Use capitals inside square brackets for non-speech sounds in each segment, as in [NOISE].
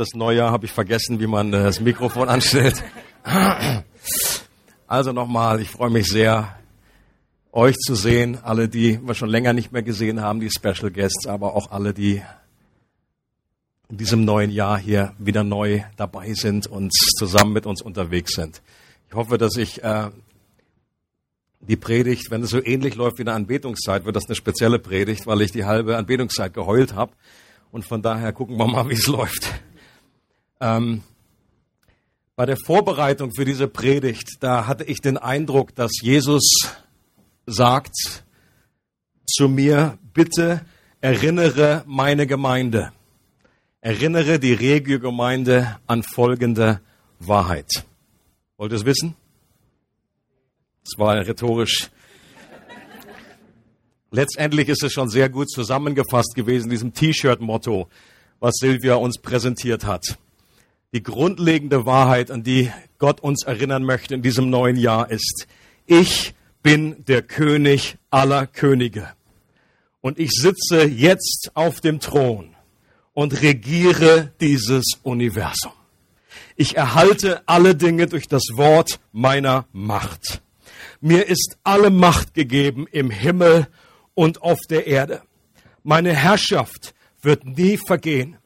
Das Neujahr habe ich vergessen, wie man äh, das Mikrofon anstellt. Also nochmal, ich freue mich sehr, euch zu sehen, alle, die wir schon länger nicht mehr gesehen haben, die Special Guests, aber auch alle, die in diesem neuen Jahr hier wieder neu dabei sind und zusammen mit uns unterwegs sind. Ich hoffe, dass ich äh, die Predigt, wenn es so ähnlich läuft wie eine Anbetungszeit, wird das eine spezielle Predigt, weil ich die halbe Anbetungszeit geheult habe. Und von daher gucken wir mal, wie es läuft. Ähm, bei der Vorbereitung für diese Predigt, da hatte ich den Eindruck, dass Jesus sagt zu mir, bitte erinnere meine Gemeinde. Erinnere die Regio-Gemeinde an folgende Wahrheit. Wollt ihr es wissen? Das war rhetorisch. Letztendlich ist es schon sehr gut zusammengefasst gewesen, diesem T-Shirt-Motto, was Silvia uns präsentiert hat. Die grundlegende Wahrheit, an die Gott uns erinnern möchte in diesem neuen Jahr ist, ich bin der König aller Könige. Und ich sitze jetzt auf dem Thron und regiere dieses Universum. Ich erhalte alle Dinge durch das Wort meiner Macht. Mir ist alle Macht gegeben im Himmel und auf der Erde. Meine Herrschaft wird nie vergehen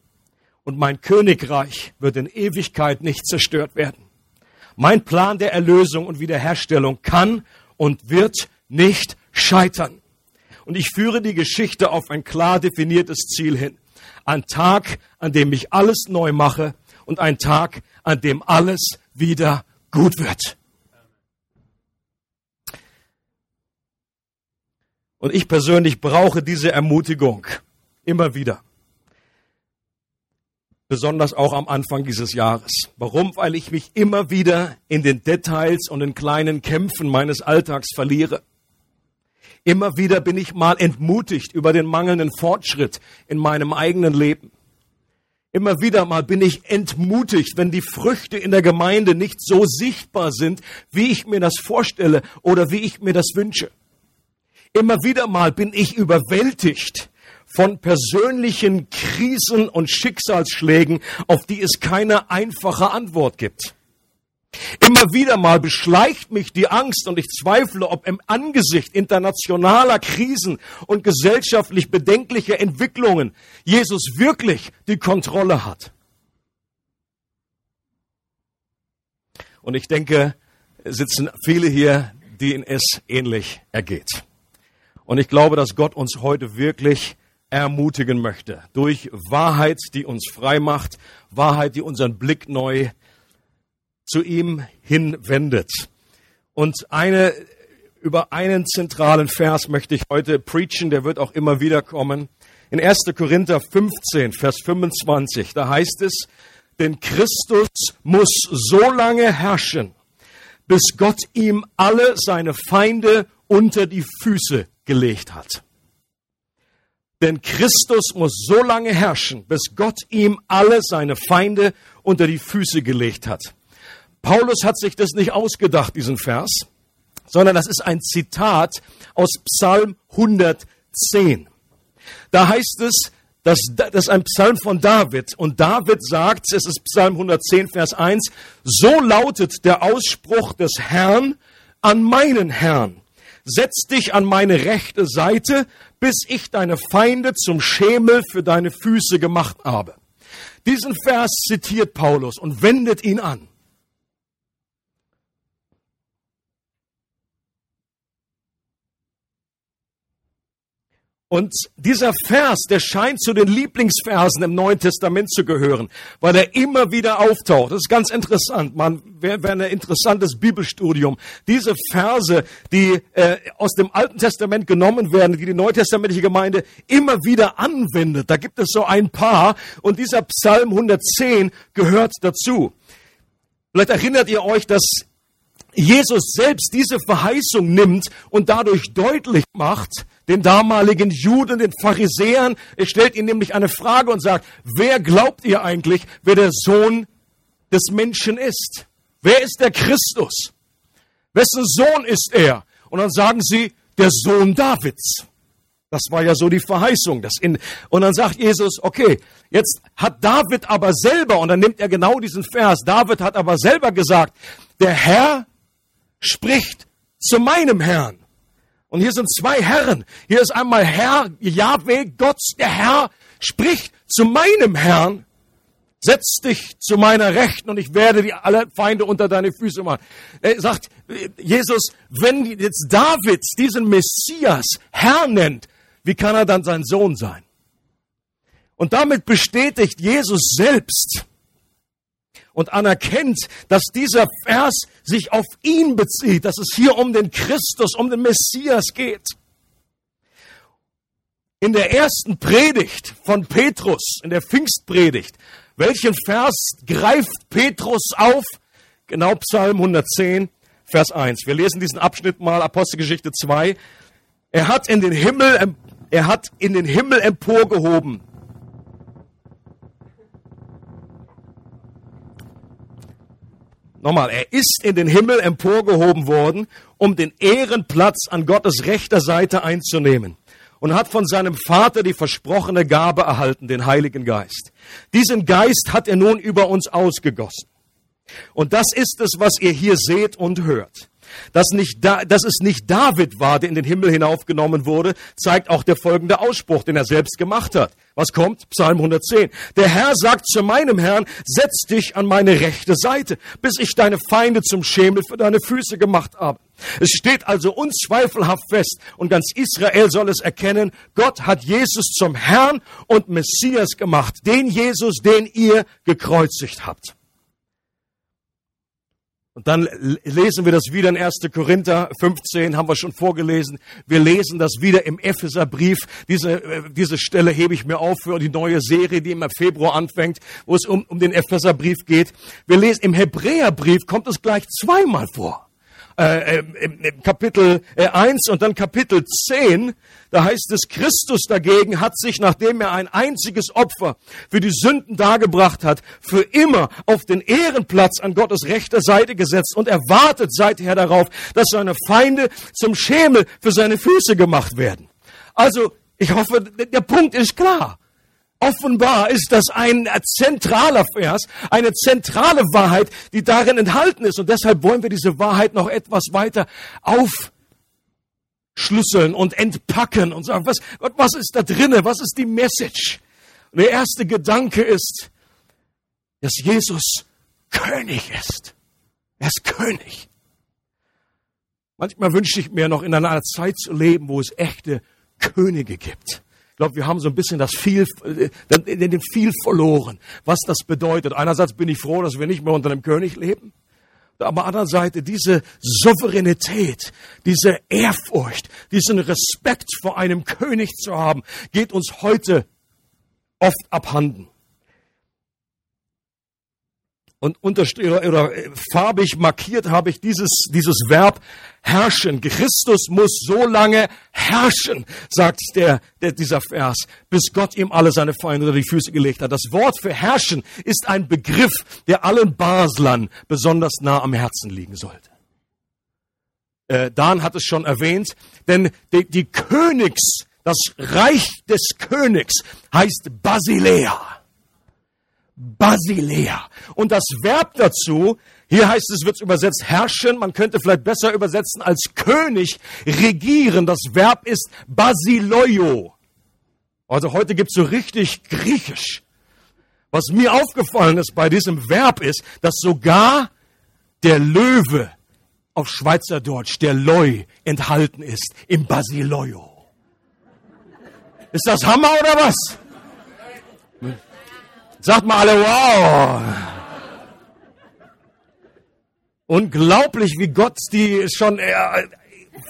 und mein Königreich wird in Ewigkeit nicht zerstört werden. Mein Plan der Erlösung und Wiederherstellung kann und wird nicht scheitern. Und ich führe die Geschichte auf ein klar definiertes Ziel hin. Ein Tag, an dem ich alles neu mache und ein Tag, an dem alles wieder gut wird. Und ich persönlich brauche diese Ermutigung immer wieder. Besonders auch am Anfang dieses Jahres. Warum? Weil ich mich immer wieder in den Details und in kleinen Kämpfen meines Alltags verliere. Immer wieder bin ich mal entmutigt über den mangelnden Fortschritt in meinem eigenen Leben. Immer wieder mal bin ich entmutigt, wenn die Früchte in der Gemeinde nicht so sichtbar sind, wie ich mir das vorstelle oder wie ich mir das wünsche. Immer wieder mal bin ich überwältigt von persönlichen Krisen und Schicksalsschlägen, auf die es keine einfache Antwort gibt. Immer wieder mal beschleicht mich die Angst und ich zweifle, ob im Angesicht internationaler Krisen und gesellschaftlich bedenklicher Entwicklungen Jesus wirklich die Kontrolle hat. Und ich denke, es sitzen viele hier, denen es ähnlich ergeht. Und ich glaube, dass Gott uns heute wirklich ermutigen möchte durch Wahrheit, die uns frei macht, Wahrheit, die unseren Blick neu zu ihm hinwendet. Und eine, über einen zentralen Vers möchte ich heute preachen, der wird auch immer wieder kommen. In 1. Korinther 15, Vers 25, da heißt es, denn Christus muss so lange herrschen, bis Gott ihm alle seine Feinde unter die Füße gelegt hat. Denn Christus muss so lange herrschen, bis Gott ihm alle seine Feinde unter die Füße gelegt hat. Paulus hat sich das nicht ausgedacht, diesen Vers, sondern das ist ein Zitat aus Psalm 110. Da heißt es, dass das ist ein Psalm von David und David sagt, es ist Psalm 110, Vers 1, so lautet der Ausspruch des Herrn an meinen Herrn. Setz dich an meine rechte Seite, bis ich deine Feinde zum Schemel für deine Füße gemacht habe. Diesen Vers zitiert Paulus und wendet ihn an. Und dieser Vers, der scheint zu den Lieblingsversen im Neuen Testament zu gehören, weil er immer wieder auftaucht. Das ist ganz interessant. Man wäre wär ein interessantes Bibelstudium. Diese Verse, die äh, aus dem Alten Testament genommen werden, die die neutestamentliche Gemeinde immer wieder anwendet. Da gibt es so ein paar und dieser Psalm 110 gehört dazu. Vielleicht erinnert ihr euch, dass Jesus selbst diese Verheißung nimmt und dadurch deutlich macht, den damaligen Juden, den Pharisäern, er stellt ihnen nämlich eine Frage und sagt, wer glaubt ihr eigentlich, wer der Sohn des Menschen ist? Wer ist der Christus? Wessen Sohn ist er? Und dann sagen sie, der Sohn Davids. Das war ja so die Verheißung. Das in, und dann sagt Jesus, okay, jetzt hat David aber selber, und dann nimmt er genau diesen Vers, David hat aber selber gesagt, der Herr spricht zu meinem Herrn. Und hier sind zwei Herren. Hier ist einmal Herr, Yahweh, Gott, der Herr spricht zu meinem Herrn. Setz dich zu meiner Rechten und ich werde die alle Feinde unter deine Füße machen. Er sagt, Jesus, wenn jetzt David diesen Messias Herr nennt, wie kann er dann sein Sohn sein? Und damit bestätigt Jesus selbst und anerkennt, dass dieser Vers sich auf ihn bezieht, dass es hier um den Christus, um den Messias geht. In der ersten Predigt von Petrus, in der Pfingstpredigt, welchen Vers greift Petrus auf? Genau Psalm 110, Vers 1. Wir lesen diesen Abschnitt mal, Apostelgeschichte 2. Er hat in den Himmel, er hat in den Himmel emporgehoben. Nochmal, er ist in den Himmel emporgehoben worden, um den Ehrenplatz an Gottes rechter Seite einzunehmen und hat von seinem Vater die versprochene Gabe erhalten, den Heiligen Geist. Diesen Geist hat er nun über uns ausgegossen. Und das ist es, was ihr hier seht und hört. Dass, nicht da, dass es nicht David war, der in den Himmel hinaufgenommen wurde, zeigt auch der folgende Ausspruch, den er selbst gemacht hat. Was kommt? Psalm 110. Der Herr sagt zu meinem Herrn, setz dich an meine rechte Seite, bis ich deine Feinde zum Schemel für deine Füße gemacht habe. Es steht also unzweifelhaft fest und ganz Israel soll es erkennen, Gott hat Jesus zum Herrn und Messias gemacht, den Jesus, den ihr gekreuzigt habt. Und dann lesen wir das wieder in 1. Korinther 15, haben wir schon vorgelesen. Wir lesen das wieder im Epheserbrief. Diese, äh, diese Stelle hebe ich mir auf für die neue Serie, die im Februar anfängt, wo es um, um den Epheserbrief geht. Wir lesen im Hebräerbrief kommt es gleich zweimal vor äh, im Kapitel äh, 1 und dann Kapitel 10, da heißt es, Christus dagegen hat sich, nachdem er ein einziges Opfer für die Sünden dargebracht hat, für immer auf den Ehrenplatz an Gottes rechter Seite gesetzt und er wartet seither darauf, dass seine Feinde zum Schemel für seine Füße gemacht werden. Also, ich hoffe, der Punkt ist klar. Offenbar ist das ein zentraler Vers, eine zentrale Wahrheit, die darin enthalten ist. Und deshalb wollen wir diese Wahrheit noch etwas weiter aufschlüsseln und entpacken und sagen, was, Gott, was ist da drinnen? Was ist die Message? Und der erste Gedanke ist, dass Jesus König ist. Er ist König. Manchmal wünsche ich mir noch in einer Zeit zu leben, wo es echte Könige gibt. Ich glaube, wir haben so ein bisschen das viel, äh, den viel verloren, was das bedeutet. Einerseits bin ich froh, dass wir nicht mehr unter einem König leben. Aber andererseits diese Souveränität, diese Ehrfurcht, diesen Respekt vor einem König zu haben, geht uns heute oft abhanden und oder, oder äh, farbig markiert habe ich dieses, dieses Verb herrschen. Christus muss so lange herrschen, sagt der, der, dieser Vers, bis Gott ihm alle seine Feinde unter die Füße gelegt hat. Das Wort für herrschen ist ein Begriff, der allen Baslern besonders nah am Herzen liegen sollte. Äh, Dan hat es schon erwähnt, denn die, die Königs, das Reich des Königs heißt Basilea. Basilea. Und das Verb dazu, hier heißt es, wird übersetzt herrschen, man könnte vielleicht besser übersetzen als König, regieren. Das Verb ist Basileio. Also heute gibt's so richtig griechisch. Was mir aufgefallen ist bei diesem Verb ist, dass sogar der Löwe auf Schweizerdeutsch, der Loi, enthalten ist im Basileio. Ist das Hammer oder was? Sagt mal alle, wow. Unglaublich, wie Gott die schon äh,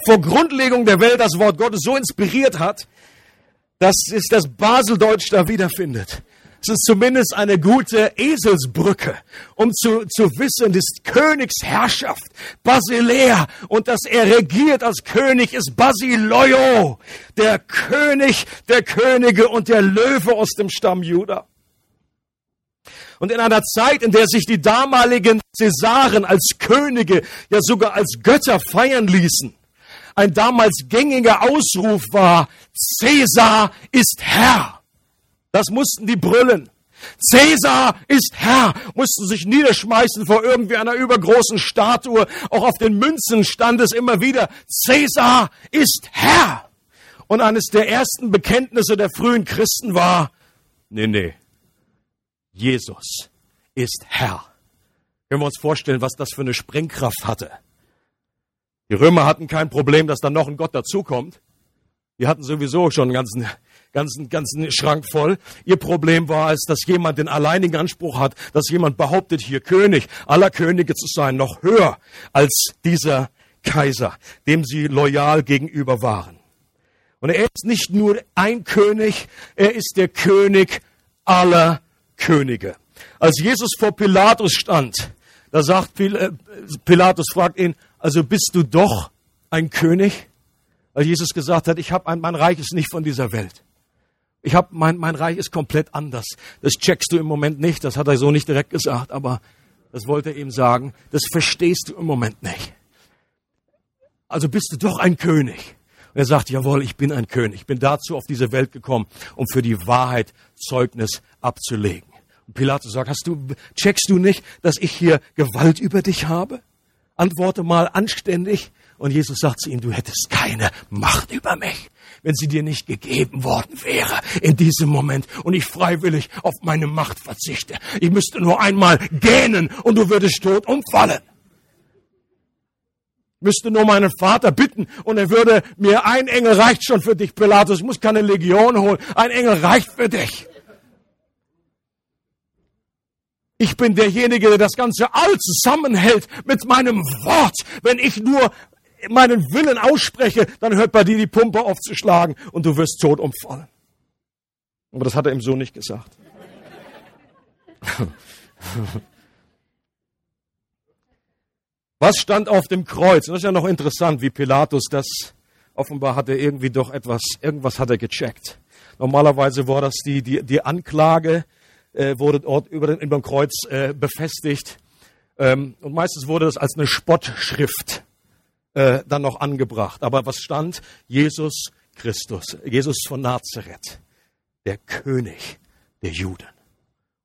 vor Grundlegung der Welt das Wort Gottes so inspiriert hat, dass es das Baseldeutsch da wiederfindet. Es ist zumindest eine gute Eselsbrücke, um zu, zu wissen, das Königsherrschaft, Basilea, und dass er regiert als König ist Basileio, der König der Könige und der Löwe aus dem Stamm Judah. Und in einer Zeit, in der sich die damaligen Cäsaren als Könige, ja sogar als Götter feiern ließen, ein damals gängiger Ausruf war, Cäsar ist Herr. Das mussten die brüllen. Cäsar ist Herr, mussten sich niederschmeißen vor irgendwie einer übergroßen Statue. Auch auf den Münzen stand es immer wieder, Cäsar ist Herr. Und eines der ersten Bekenntnisse der frühen Christen war, nee, nee, Jesus ist Herr. Können wir uns vorstellen, was das für eine Sprengkraft hatte. Die Römer hatten kein Problem, dass da noch ein Gott dazukommt. Die hatten sowieso schon einen ganzen, ganzen, ganzen Schrank voll. Ihr Problem war es, dass jemand den alleinigen Anspruch hat, dass jemand behauptet, hier König aller Könige zu sein, noch höher als dieser Kaiser, dem sie loyal gegenüber waren. Und er ist nicht nur ein König, er ist der König aller Könige. Als Jesus vor Pilatus stand, da sagt äh, Pilatus, fragt ihn, also bist du doch ein König? Weil Jesus gesagt hat, ich habe mein Reich ist nicht von dieser Welt. Ich habe mein, mein Reich ist komplett anders. Das checkst du im Moment nicht. Das hat er so nicht direkt gesagt, aber das wollte er ihm sagen. Das verstehst du im Moment nicht. Also bist du doch ein König. Und er sagt, jawohl, ich bin ein König. Ich bin dazu auf diese Welt gekommen, um für die Wahrheit Zeugnis abzulegen. Und Pilatus sagt, hast du, checkst du nicht, dass ich hier Gewalt über dich habe? Antworte mal anständig. Und Jesus sagt zu ihm, du hättest keine Macht über mich, wenn sie dir nicht gegeben worden wäre in diesem Moment und ich freiwillig auf meine Macht verzichte. Ich müsste nur einmal gähnen und du würdest tot umfallen. Ich müsste nur meinen Vater bitten und er würde mir, ein Engel reicht schon für dich, Pilatus, ich muss keine Legion holen, ein Engel reicht für dich. Ich bin derjenige, der das ganze All zusammenhält mit meinem Wort. Wenn ich nur meinen Willen ausspreche, dann hört bei dir die Pumpe auf zu schlagen und du wirst tot umfallen. Aber das hat er ihm so nicht gesagt. [LAUGHS] Was stand auf dem Kreuz? Das ist ja noch interessant, wie Pilatus das offenbar hat er irgendwie doch etwas, irgendwas hat er gecheckt. Normalerweise war das die, die, die Anklage äh, wurde dort über, den, über dem Kreuz äh, befestigt. Ähm, und meistens wurde das als eine Spottschrift äh, dann noch angebracht. Aber was stand? Jesus Christus, Jesus von Nazareth, der König der Juden.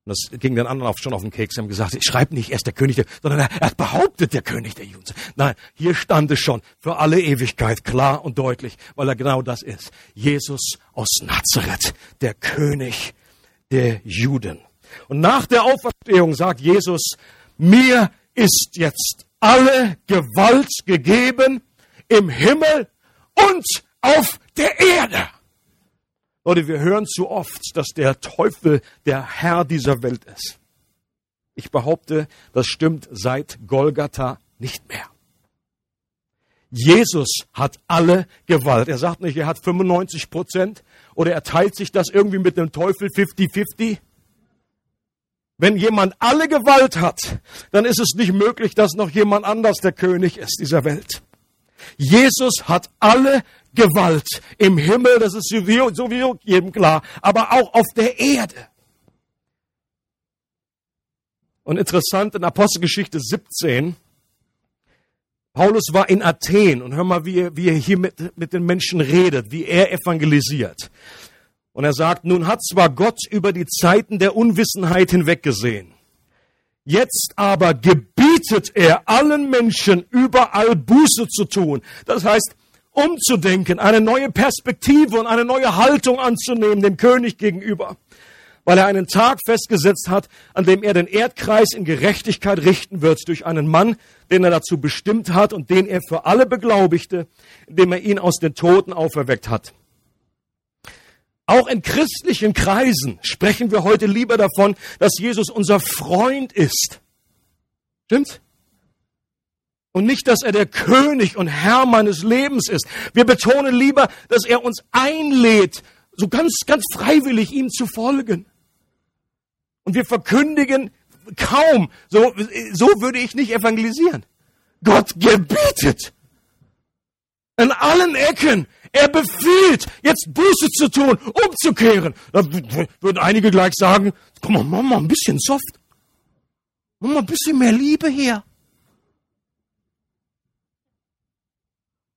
Und das ging den anderen auch schon auf den Keks. Sie haben gesagt, ich schreibe nicht erst der König, der, sondern er, hat behauptet, der König der Juden. Nein, hier stand es schon für alle Ewigkeit klar und deutlich, weil er genau das ist. Jesus aus Nazareth, der König der Juden. Und nach der Auferstehung sagt Jesus, mir ist jetzt alle Gewalt gegeben im Himmel und auf der Erde. Leute, wir hören zu oft, dass der Teufel der Herr dieser Welt ist. Ich behaupte, das stimmt seit Golgatha nicht mehr. Jesus hat alle Gewalt. Er sagt nicht, er hat 95 Prozent oder er teilt sich das irgendwie mit dem Teufel 50-50. Wenn jemand alle Gewalt hat, dann ist es nicht möglich, dass noch jemand anders der König ist dieser Welt. Jesus hat alle Gewalt im Himmel, das ist sowieso jedem klar, aber auch auf der Erde. Und interessant in Apostelgeschichte 17, Paulus war in Athen und hör mal, wie er, wie er hier mit, mit den Menschen redet, wie er evangelisiert. Und er sagt, nun hat zwar Gott über die Zeiten der Unwissenheit hinweggesehen. Jetzt aber gebietet er allen Menschen überall Buße zu tun. Das heißt, umzudenken, eine neue Perspektive und eine neue Haltung anzunehmen dem König gegenüber. Weil er einen Tag festgesetzt hat, an dem er den Erdkreis in Gerechtigkeit richten wird durch einen Mann, den er dazu bestimmt hat und den er für alle beglaubigte, indem er ihn aus den Toten auferweckt hat. Auch in christlichen Kreisen sprechen wir heute lieber davon, dass Jesus unser Freund ist. Stimmt? Und nicht, dass er der König und Herr meines Lebens ist. Wir betonen lieber, dass er uns einlädt, so ganz, ganz freiwillig ihm zu folgen. Und wir verkündigen kaum, so, so würde ich nicht evangelisieren. Gott gebietet. In allen Ecken er befiehlt, jetzt Buße zu tun, umzukehren. Da würden einige gleich sagen, komm mal, mach mal ein bisschen soft. Mach mal ein bisschen mehr Liebe her.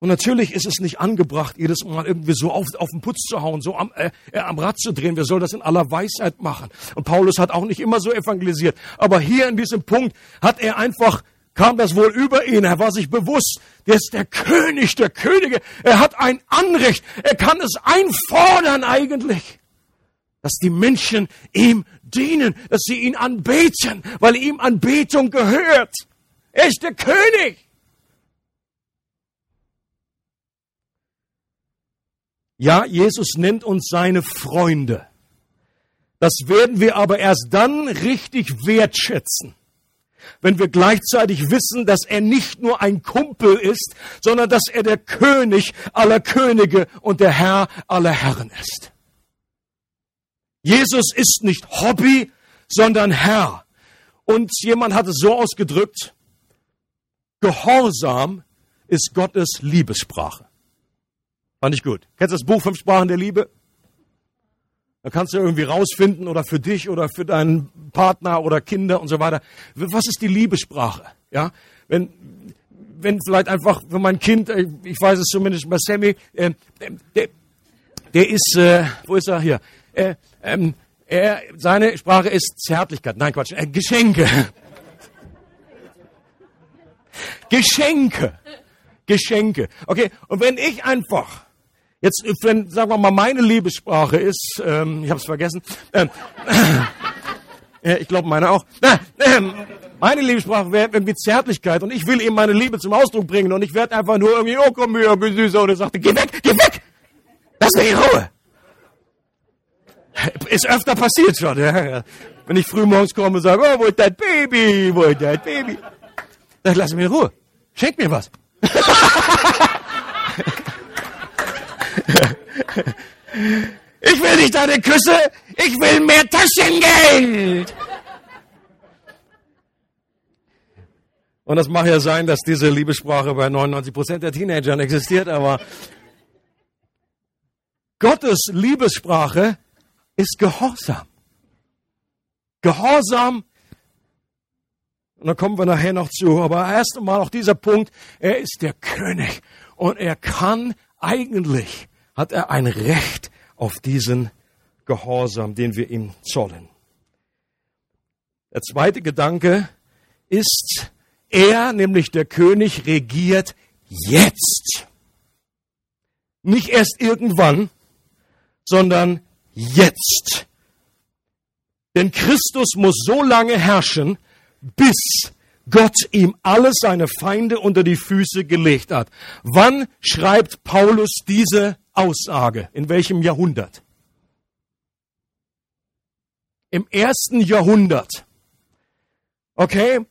Und natürlich ist es nicht angebracht, jedes Mal irgendwie so auf, auf den Putz zu hauen, so am, äh, äh, am Rad zu drehen. Wir sollen das in aller Weisheit machen. Und Paulus hat auch nicht immer so evangelisiert. Aber hier in diesem Punkt hat er einfach, kam das wohl über ihn. Er war sich bewusst, der ist der König der Könige. Er hat ein Anrecht. Er kann es einfordern eigentlich, dass die Menschen ihm dienen, dass sie ihn anbeten, weil ihm Anbetung gehört. Er ist der König. Ja, Jesus nennt uns seine Freunde. Das werden wir aber erst dann richtig wertschätzen, wenn wir gleichzeitig wissen, dass er nicht nur ein Kumpel ist, sondern dass er der König aller Könige und der Herr aller Herren ist. Jesus ist nicht Hobby, sondern Herr. Und jemand hat es so ausgedrückt, Gehorsam ist Gottes Liebessprache. Fand ich gut. Kennst du das Buch Fünf Sprachen der Liebe? Da kannst du irgendwie rausfinden oder für dich oder für deinen Partner oder Kinder und so weiter. Was ist die Liebessprache? Ja, wenn, wenn vielleicht einfach für mein Kind, äh, ich weiß es zumindest bei Sammy, äh, der, der ist, äh, wo ist er hier? Äh, ähm, er, seine Sprache ist Zärtlichkeit. Nein, Quatsch, äh, Geschenke. Geschenke. Geschenke. Okay, und wenn ich einfach Jetzt, wenn, sagen wir mal, meine Liebessprache ist, ähm, ich habe es vergessen, ähm, [LAUGHS] äh, ich glaube meine auch, äh, meine Liebessprache wäre irgendwie Zärtlichkeit und ich will ihm meine Liebe zum Ausdruck bringen und ich werde einfach nur irgendwie, oh komm her, süßer, und er sagte, geh weg, geh weg, lass mich in Ruhe. Ist öfter passiert schon, ja. Wenn ich früh morgens komme und sage, oh, wo ist dein Baby, wo ist dein Baby? Dann lass mich in Ruhe, schenk mir was. [LAUGHS] [LAUGHS] Ich will nicht deine Küsse, ich will mehr Taschengeld. Und das mag ja sein, dass diese Liebessprache bei 99 Prozent der Teenagern existiert, aber Gottes Liebessprache ist Gehorsam. Gehorsam, und da kommen wir nachher noch zu, aber erst einmal auch dieser Punkt, er ist der König und er kann eigentlich hat er ein Recht auf diesen Gehorsam, den wir ihm zollen. Der zweite Gedanke ist, er, nämlich der König, regiert jetzt. Nicht erst irgendwann, sondern jetzt. Denn Christus muss so lange herrschen, bis Gott ihm alle seine Feinde unter die Füße gelegt hat. Wann schreibt Paulus diese Aussage. In welchem Jahrhundert? Im ersten Jahrhundert. Okay?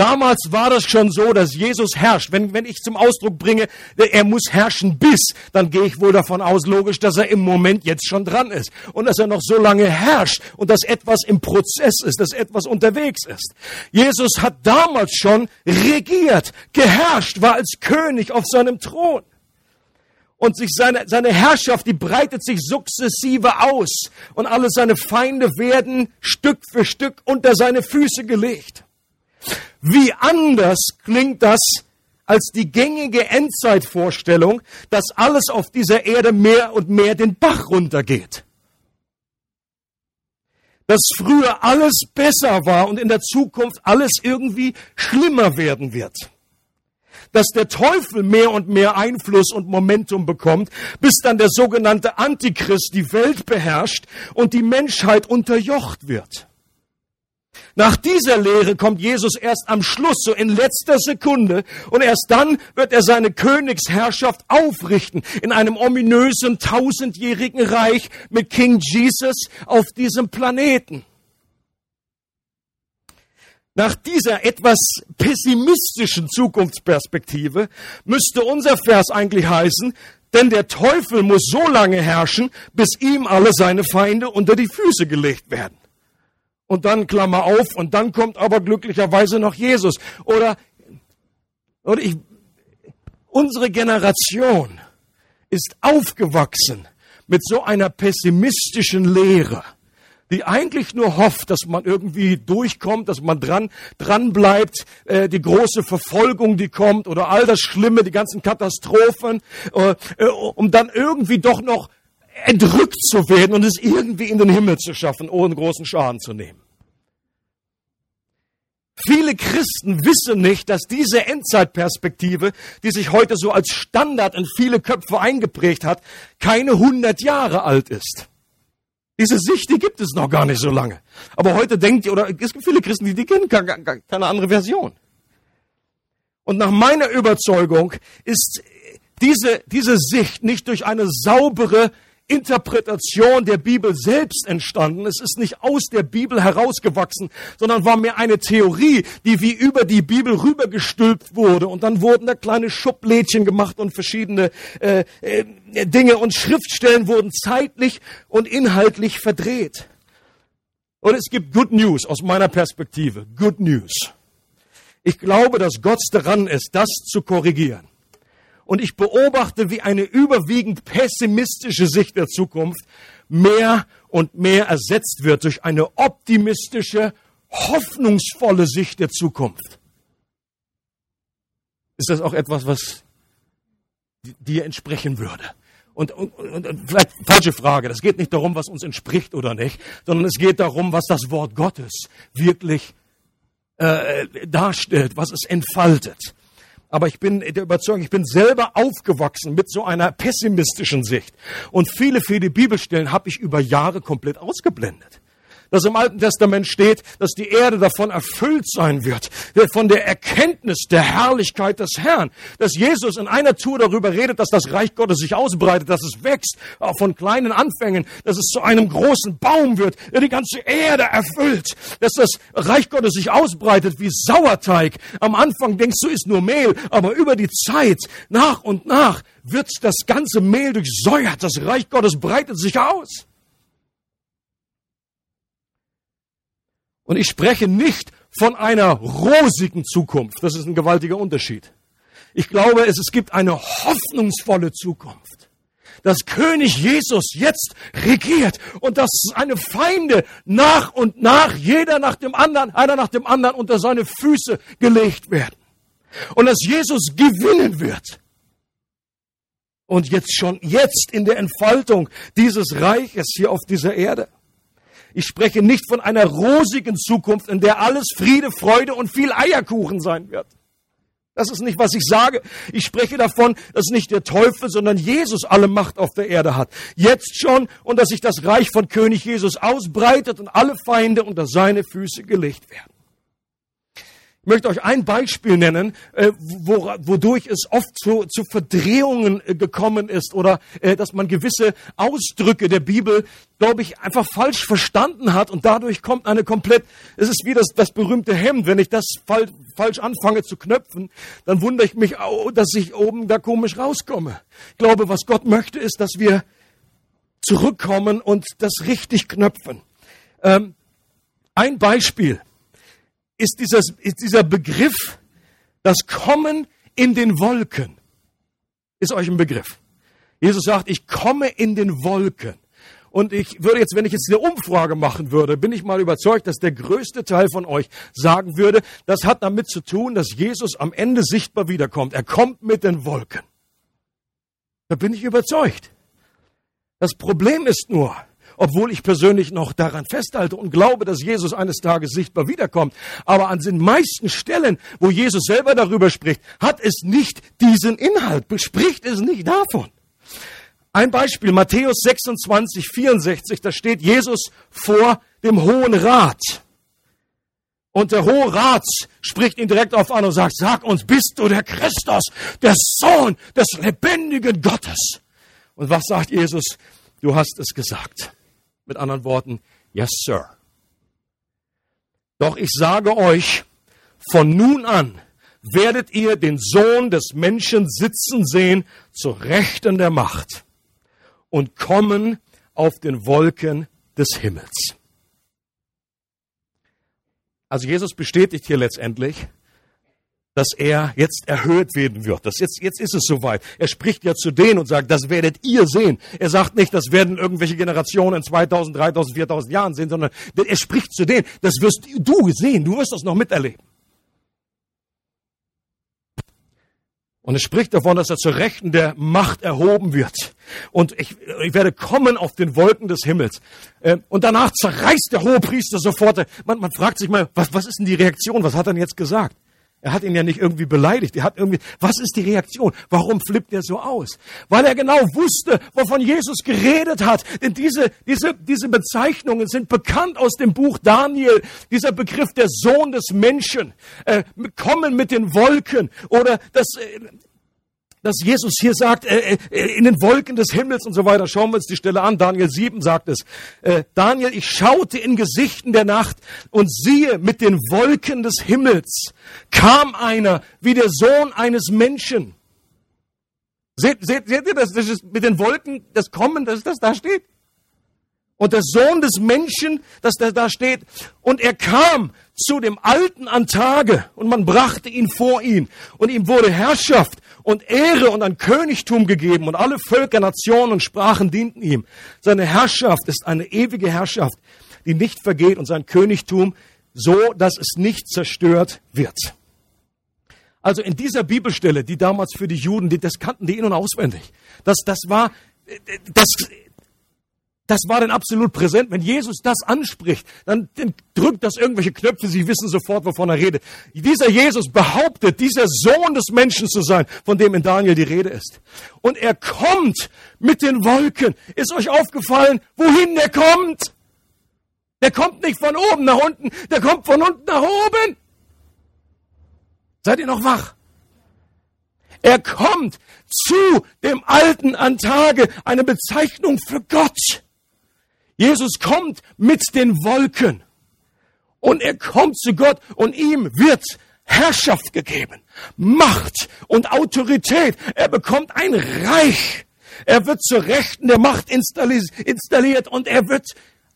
Damals war das schon so, dass Jesus herrscht. Wenn, wenn ich zum Ausdruck bringe, er muss herrschen bis, dann gehe ich wohl davon aus, logisch, dass er im Moment jetzt schon dran ist. Und dass er noch so lange herrscht und dass etwas im Prozess ist, dass etwas unterwegs ist. Jesus hat damals schon regiert, geherrscht, war als König auf seinem Thron und sich seine, seine Herrschaft, die breitet sich sukzessive aus und alle seine Feinde werden Stück für Stück unter seine Füße gelegt. Wie anders klingt das als die gängige Endzeitvorstellung, dass alles auf dieser Erde mehr und mehr den Bach runtergeht. Dass früher alles besser war und in der Zukunft alles irgendwie schlimmer werden wird dass der Teufel mehr und mehr Einfluss und Momentum bekommt, bis dann der sogenannte Antichrist die Welt beherrscht und die Menschheit unterjocht wird. Nach dieser Lehre kommt Jesus erst am Schluss, so in letzter Sekunde, und erst dann wird er seine Königsherrschaft aufrichten in einem ominösen tausendjährigen Reich mit King Jesus auf diesem Planeten. Nach dieser etwas pessimistischen Zukunftsperspektive müsste unser Vers eigentlich heißen, denn der Teufel muss so lange herrschen, bis ihm alle seine Feinde unter die Füße gelegt werden. Und dann Klammer auf, und dann kommt aber glücklicherweise noch Jesus. Oder, oder ich, unsere Generation ist aufgewachsen mit so einer pessimistischen Lehre die eigentlich nur hofft, dass man irgendwie durchkommt, dass man dran, dran bleibt, äh, die große Verfolgung, die kommt oder all das Schlimme, die ganzen Katastrophen, äh, äh, um dann irgendwie doch noch entrückt zu werden und es irgendwie in den Himmel zu schaffen, ohne großen Schaden zu nehmen. Viele Christen wissen nicht, dass diese Endzeitperspektive, die sich heute so als Standard in viele Köpfe eingeprägt hat, keine 100 Jahre alt ist. Diese Sicht, die gibt es noch gar nicht so lange. Aber heute denkt ihr, oder es gibt viele Christen, die, die kennen keine, keine andere Version. Und nach meiner Überzeugung ist diese, diese Sicht nicht durch eine saubere Interpretation der Bibel selbst entstanden. Es ist nicht aus der Bibel herausgewachsen, sondern war mehr eine Theorie, die wie über die Bibel rübergestülpt wurde. Und dann wurden da kleine Schublädchen gemacht und verschiedene äh, äh, Dinge und Schriftstellen wurden zeitlich und inhaltlich verdreht. Und es gibt Good News aus meiner Perspektive. Good News. Ich glaube, dass Gott daran ist, das zu korrigieren und ich beobachte, wie eine überwiegend pessimistische Sicht der Zukunft mehr und mehr ersetzt wird durch eine optimistische, hoffnungsvolle Sicht der Zukunft. Ist das auch etwas, was dir entsprechen würde? Und, und, und vielleicht falsche Frage, das geht nicht darum, was uns entspricht oder nicht, sondern es geht darum, was das Wort Gottes wirklich äh, darstellt, was es entfaltet. Aber ich bin der Überzeugung, ich bin selber aufgewachsen mit so einer pessimistischen Sicht. Und viele, viele Bibelstellen habe ich über Jahre komplett ausgeblendet dass im Alten Testament steht, dass die Erde davon erfüllt sein wird, von der Erkenntnis der Herrlichkeit des Herrn, dass Jesus in einer Tour darüber redet, dass das Reich Gottes sich ausbreitet, dass es wächst, auch von kleinen Anfängen, dass es zu einem großen Baum wird, der die ganze Erde erfüllt, dass das Reich Gottes sich ausbreitet wie Sauerteig. Am Anfang denkst du, ist nur Mehl, aber über die Zeit, nach und nach, wird das ganze Mehl durchsäuert. Das Reich Gottes breitet sich aus. Und ich spreche nicht von einer rosigen Zukunft. Das ist ein gewaltiger Unterschied. Ich glaube, es, gibt eine hoffnungsvolle Zukunft. Dass König Jesus jetzt regiert und dass seine Feinde nach und nach, jeder nach dem anderen, einer nach dem anderen unter seine Füße gelegt werden. Und dass Jesus gewinnen wird. Und jetzt schon, jetzt in der Entfaltung dieses Reiches hier auf dieser Erde. Ich spreche nicht von einer rosigen Zukunft, in der alles Friede, Freude und viel Eierkuchen sein wird. Das ist nicht, was ich sage. Ich spreche davon, dass nicht der Teufel, sondern Jesus alle Macht auf der Erde hat. Jetzt schon und dass sich das Reich von König Jesus ausbreitet und alle Feinde unter seine Füße gelegt werden. Möchte euch ein Beispiel nennen, äh, wodurch es oft zu, zu Verdrehungen äh, gekommen ist oder äh, dass man gewisse Ausdrücke der Bibel, glaube ich, einfach falsch verstanden hat und dadurch kommt eine komplett, es ist wie das, das berühmte Hemd, wenn ich das falsch anfange zu knöpfen, dann wundere ich mich, dass ich oben da komisch rauskomme. Ich glaube, was Gott möchte, ist, dass wir zurückkommen und das richtig knöpfen. Ähm, ein Beispiel ist, dieses, ist dieser Begriff, das Kommen in den Wolken. Ist euch ein Begriff. Jesus sagt, ich komme in den Wolken. Und ich würde jetzt, wenn ich jetzt eine Umfrage machen würde, bin ich mal überzeugt, dass der größte Teil von euch sagen würde, das hat damit zu tun, dass Jesus am Ende sichtbar wiederkommt. Er kommt mit den Wolken. Da bin ich überzeugt. Das Problem ist nur, obwohl ich persönlich noch daran festhalte und glaube, dass Jesus eines Tages sichtbar wiederkommt. Aber an den meisten Stellen, wo Jesus selber darüber spricht, hat es nicht diesen Inhalt, bespricht es nicht davon. Ein Beispiel, Matthäus 26, 64, da steht Jesus vor dem Hohen Rat. Und der Hohe Rat spricht ihn direkt auf an und sagt, sag uns, bist du der Christus, der Sohn des lebendigen Gottes? Und was sagt Jesus? Du hast es gesagt. Mit anderen Worten, yes, sir. Doch ich sage euch, von nun an werdet ihr den Sohn des Menschen sitzen sehen zur Rechten der Macht und kommen auf den Wolken des Himmels. Also Jesus bestätigt hier letztendlich, dass er jetzt erhöht werden wird. Das jetzt, jetzt ist es soweit. Er spricht ja zu denen und sagt, das werdet ihr sehen. Er sagt nicht, das werden irgendwelche Generationen in 2000, 3000, 4000 Jahren sehen, sondern er spricht zu denen, das wirst du sehen, du wirst das noch miterleben. Und es spricht davon, dass er zur Rechten der Macht erhoben wird. Und ich, ich werde kommen auf den Wolken des Himmels. Äh, und danach zerreißt der hohe Priester sofort. Man, man fragt sich mal, was, was ist denn die Reaktion? Was hat er denn jetzt gesagt? Er hat ihn ja nicht irgendwie beleidigt. Er hat irgendwie, was ist die Reaktion? Warum flippt er so aus? Weil er genau wusste, wovon Jesus geredet hat. Denn diese, diese, diese Bezeichnungen sind bekannt aus dem Buch Daniel. Dieser Begriff der Sohn des Menschen, äh, kommen mit den Wolken oder das, äh, dass Jesus hier sagt, äh, äh, in den Wolken des Himmels und so weiter. Schauen wir uns die Stelle an. Daniel 7 sagt es. Äh, Daniel, ich schaute in Gesichten der Nacht und siehe, mit den Wolken des Himmels kam einer wie der Sohn eines Menschen. Seht, seht, seht ihr das? Das ist mit den Wolken, das Kommen, das, das da steht. Und der Sohn des Menschen, dass der da steht, und er kam zu dem Alten an Tage und man brachte ihn vor ihn und ihm wurde Herrschaft und Ehre und ein Königtum gegeben und alle Völker, Nationen und Sprachen dienten ihm. Seine Herrschaft ist eine ewige Herrschaft, die nicht vergeht und sein Königtum so, dass es nicht zerstört wird. Also in dieser Bibelstelle, die damals für die Juden, die, das kannten die in- und auswendig. Das, das war, das, das war dann absolut präsent. Wenn Jesus das anspricht, dann, drückt das irgendwelche Knöpfe. Sie wissen sofort, wovon er redet. Dieser Jesus behauptet, dieser Sohn des Menschen zu sein, von dem in Daniel die Rede ist. Und er kommt mit den Wolken. Ist euch aufgefallen, wohin er kommt? Der kommt nicht von oben nach unten, der kommt von unten nach oben. Seid ihr noch wach? Er kommt zu dem Alten an Tage, eine Bezeichnung für Gott. Jesus kommt mit den Wolken und er kommt zu Gott und ihm wird Herrschaft gegeben, Macht und Autorität. Er bekommt ein Reich. Er wird zur Rechten der Macht installiert und er wird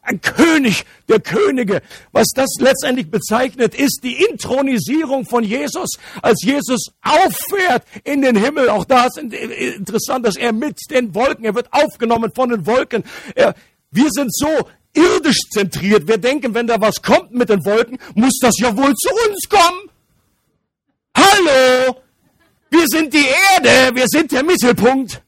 ein König der Könige. Was das letztendlich bezeichnet, ist die Intronisierung von Jesus, als Jesus auffährt in den Himmel. Auch da ist interessant, dass er mit den Wolken, er wird aufgenommen von den Wolken. Er, wir sind so irdisch zentriert. Wir denken, wenn da was kommt mit den Wolken, muss das ja wohl zu uns kommen. Hallo! Wir sind die Erde, wir sind der Mittelpunkt.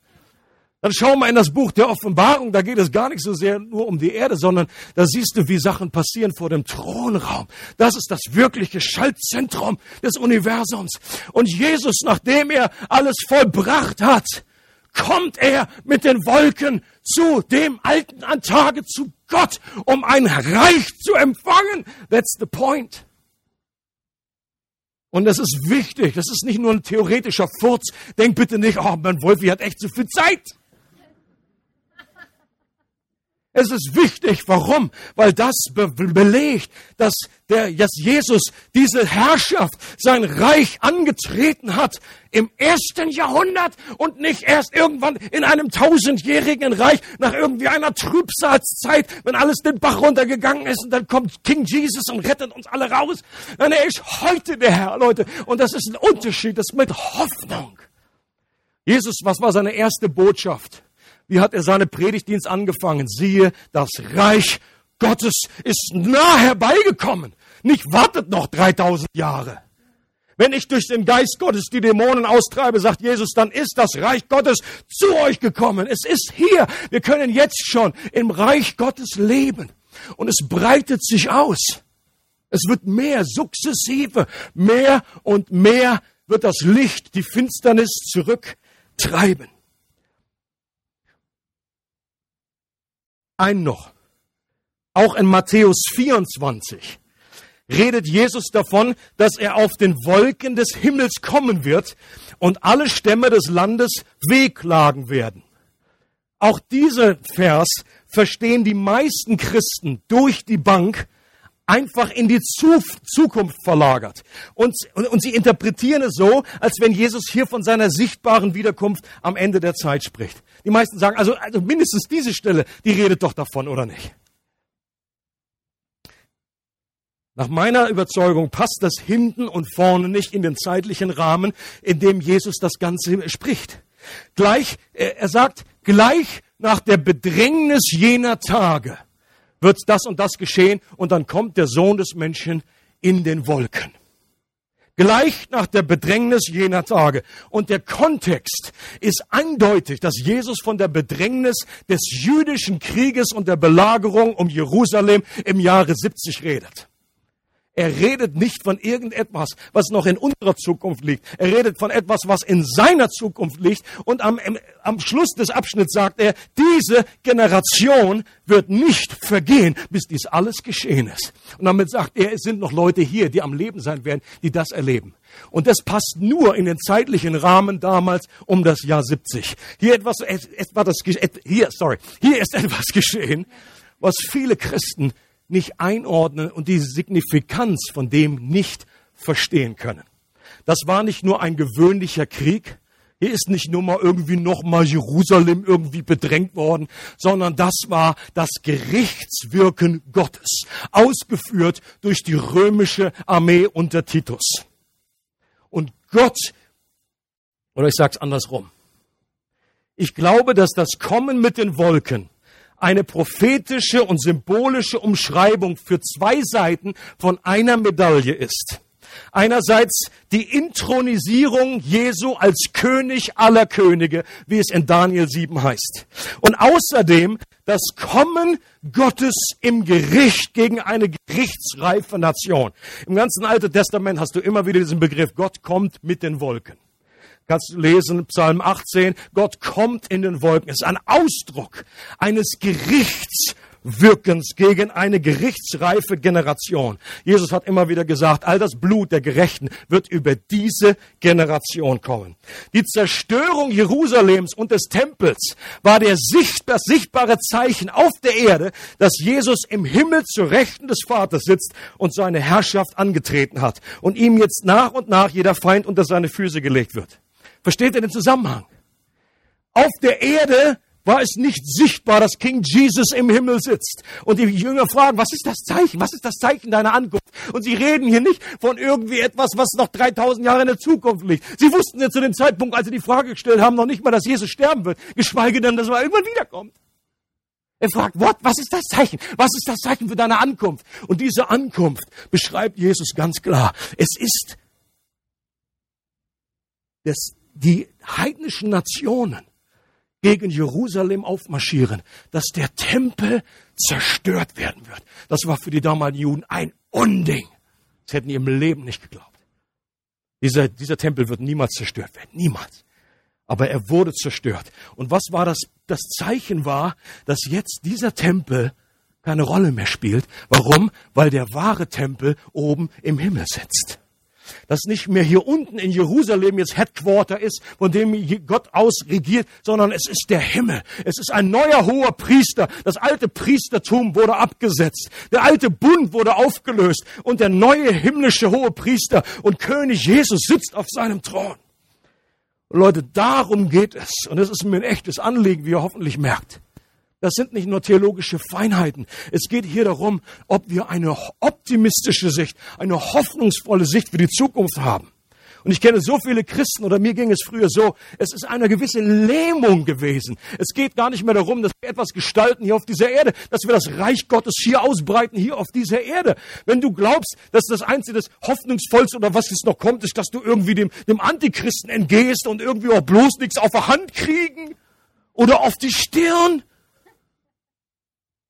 Dann schauen wir in das Buch der Offenbarung, da geht es gar nicht so sehr nur um die Erde, sondern da siehst du, wie Sachen passieren vor dem Thronraum. Das ist das wirkliche Schaltzentrum des Universums. Und Jesus, nachdem er alles vollbracht hat, kommt er mit den Wolken zu dem alten an Tage zu Gott, um ein Reich zu empfangen. That's the point. Und das ist wichtig. Das ist nicht nur ein theoretischer Furz. Denk bitte nicht, oh, mein Wolfi hat echt zu viel Zeit. Es ist wichtig. Warum? Weil das be belegt, dass, der, dass Jesus diese Herrschaft, sein Reich angetreten hat im ersten Jahrhundert und nicht erst irgendwann in einem tausendjährigen Reich nach irgendwie einer Trübsalzeit, wenn alles den Bach runtergegangen ist und dann kommt King Jesus und rettet uns alle raus. Nein, er ist heute der Herr, Leute. Und das ist ein Unterschied, das ist mit Hoffnung. Jesus, was war seine erste Botschaft? Wie hat er seine Predigtdienst angefangen? Siehe, das Reich Gottes ist nah herbeigekommen. Nicht wartet noch 3000 Jahre. Wenn ich durch den Geist Gottes die Dämonen austreibe, sagt Jesus, dann ist das Reich Gottes zu euch gekommen. Es ist hier. Wir können jetzt schon im Reich Gottes leben. Und es breitet sich aus. Es wird mehr, sukzessive, mehr und mehr wird das Licht die Finsternis zurücktreiben. Ein noch. Auch in Matthäus 24 redet Jesus davon, dass er auf den Wolken des Himmels kommen wird und alle Stämme des Landes wehklagen werden. Auch dieser Vers verstehen die meisten Christen durch die Bank einfach in die Zukunft verlagert. Und, und, und sie interpretieren es so, als wenn Jesus hier von seiner sichtbaren Wiederkunft am Ende der Zeit spricht. Die meisten sagen, also, also mindestens diese Stelle, die redet doch davon, oder nicht? Nach meiner Überzeugung passt das hinten und vorne nicht in den zeitlichen Rahmen, in dem Jesus das Ganze spricht. Gleich, er sagt, gleich nach der Bedrängnis jener Tage wird das und das geschehen und dann kommt der Sohn des Menschen in den Wolken. Gleich nach der Bedrängnis jener Tage. Und der Kontext ist eindeutig, dass Jesus von der Bedrängnis des jüdischen Krieges und der Belagerung um Jerusalem im Jahre 70 redet. Er redet nicht von irgendetwas, was noch in unserer Zukunft liegt. Er redet von etwas, was in seiner Zukunft liegt. Und am, am Schluss des Abschnitts sagt er, diese Generation wird nicht vergehen, bis dies alles geschehen ist. Und damit sagt er, es sind noch Leute hier, die am Leben sein werden, die das erleben. Und das passt nur in den zeitlichen Rahmen damals um das Jahr 70. Hier etwas, etwas hier, sorry, hier ist [LAUGHS] etwas geschehen, was viele Christen nicht einordnen und die Signifikanz von dem nicht verstehen können. Das war nicht nur ein gewöhnlicher Krieg, hier ist nicht nur mal irgendwie noch mal Jerusalem irgendwie bedrängt worden, sondern das war das Gerichtswirken Gottes, ausgeführt durch die römische Armee unter Titus. Und Gott, oder ich sag's andersrum, ich glaube, dass das Kommen mit den Wolken eine prophetische und symbolische Umschreibung für zwei Seiten von einer Medaille ist. Einerseits die Intronisierung Jesu als König aller Könige, wie es in Daniel 7 heißt. Und außerdem das Kommen Gottes im Gericht gegen eine gerichtsreife Nation. Im ganzen Alten Testament hast du immer wieder diesen Begriff, Gott kommt mit den Wolken. Kannst du lesen, Psalm 18, Gott kommt in den Wolken. Es ist ein Ausdruck eines Gerichtswirkens gegen eine gerichtsreife Generation. Jesus hat immer wieder gesagt, all das Blut der Gerechten wird über diese Generation kommen. Die Zerstörung Jerusalems und des Tempels war der Sicht, das sichtbare Zeichen auf der Erde, dass Jesus im Himmel zur Rechten des Vaters sitzt und seine Herrschaft angetreten hat und ihm jetzt nach und nach jeder Feind unter seine Füße gelegt wird. Versteht ihr den Zusammenhang? Auf der Erde war es nicht sichtbar, dass King Jesus im Himmel sitzt. Und die Jünger fragen, was ist das Zeichen? Was ist das Zeichen deiner Ankunft? Und sie reden hier nicht von irgendwie etwas, was noch 3000 Jahre in der Zukunft liegt. Sie wussten ja zu dem Zeitpunkt, als sie die Frage gestellt haben, noch nicht mal, dass Jesus sterben wird, geschweige denn, dass er irgendwann wiederkommt. Er fragt, what, was ist das Zeichen? Was ist das Zeichen für deine Ankunft? Und diese Ankunft beschreibt Jesus ganz klar. Es ist das die heidnischen Nationen gegen Jerusalem aufmarschieren, dass der Tempel zerstört werden wird. Das war für die damaligen Juden ein Unding. Das hätten die im Leben nicht geglaubt. Dieser, dieser Tempel wird niemals zerstört werden. Niemals. Aber er wurde zerstört. Und was war das? Das Zeichen war, dass jetzt dieser Tempel keine Rolle mehr spielt. Warum? Weil der wahre Tempel oben im Himmel sitzt dass nicht mehr hier unten in Jerusalem jetzt Headquarter ist, von dem Gott aus regiert, sondern es ist der Himmel. Es ist ein neuer hoher Priester. Das alte Priestertum wurde abgesetzt. Der alte Bund wurde aufgelöst und der neue himmlische hohe Priester und König Jesus sitzt auf seinem Thron. Leute, darum geht es. Und es ist mir ein echtes Anliegen, wie ihr hoffentlich merkt. Das sind nicht nur theologische Feinheiten. Es geht hier darum, ob wir eine optimistische Sicht, eine hoffnungsvolle Sicht für die Zukunft haben. Und ich kenne so viele Christen, oder mir ging es früher so, es ist eine gewisse Lähmung gewesen. Es geht gar nicht mehr darum, dass wir etwas gestalten hier auf dieser Erde, dass wir das Reich Gottes hier ausbreiten, hier auf dieser Erde. Wenn du glaubst, dass das Einzige, das Hoffnungsvollste oder was jetzt noch kommt, ist, dass du irgendwie dem, dem Antichristen entgehst und irgendwie auch bloß nichts auf der Hand kriegen oder auf die Stirn,